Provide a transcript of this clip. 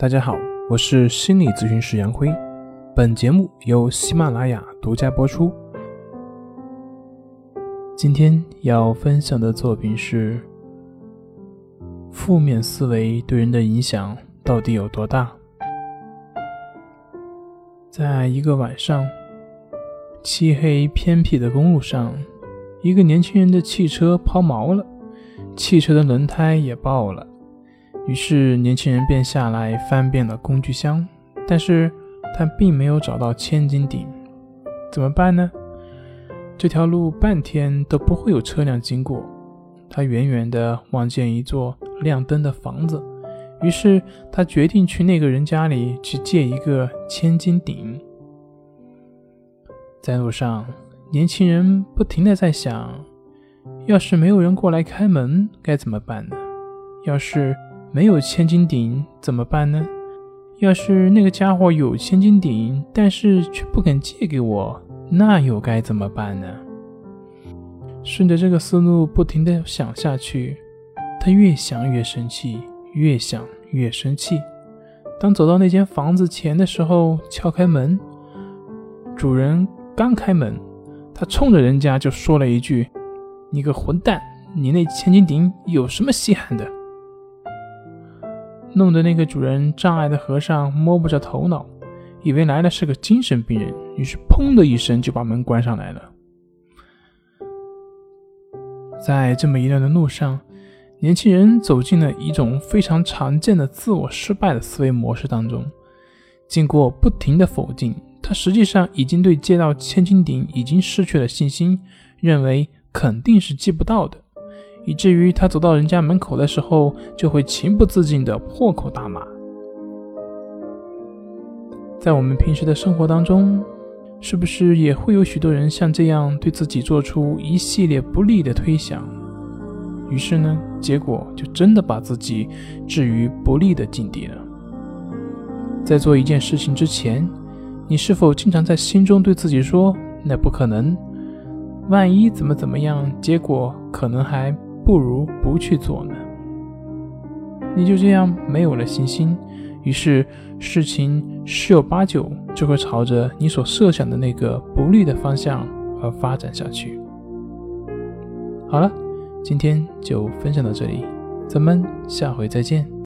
大家好，我是心理咨询师杨辉，本节目由喜马拉雅独家播出。今天要分享的作品是：负面思维对人的影响到底有多大？在一个晚上，漆黑偏僻的公路上，一个年轻人的汽车抛锚了，汽车的轮胎也爆了。于是，年轻人便下来翻遍了工具箱，但是他并没有找到千斤顶。怎么办呢？这条路半天都不会有车辆经过。他远远地望见一座亮灯的房子，于是他决定去那个人家里去借一个千斤顶。在路上，年轻人不停地在想：要是没有人过来开门，该怎么办呢？要是……没有千斤顶怎么办呢？要是那个家伙有千斤顶，但是却不肯借给我，那又该怎么办呢？顺着这个思路不停地想下去，他越想越生气，越想越生气。当走到那间房子前的时候，敲开门，主人刚开门，他冲着人家就说了一句：“你个混蛋，你那千斤顶有什么稀罕的？”弄得那个主人障碍的和尚摸不着头脑，以为来的是个精神病人，于是砰的一声就把门关上来了。在这么一段的路上，年轻人走进了一种非常常见的自我失败的思维模式当中。经过不停的否定，他实际上已经对借到千斤顶已经失去了信心，认为肯定是借不到的。以至于他走到人家门口的时候，就会情不自禁地破口大骂。在我们平时的生活当中，是不是也会有许多人像这样对自己做出一系列不利的推想？于是呢，结果就真的把自己置于不利的境地了。在做一件事情之前，你是否经常在心中对自己说：“那不可能，万一怎么怎么样，结果可能还……”不如不去做呢。你就这样没有了信心，于是事情十有八九就会朝着你所设想的那个不利的方向而发展下去。好了，今天就分享到这里，咱们下回再见。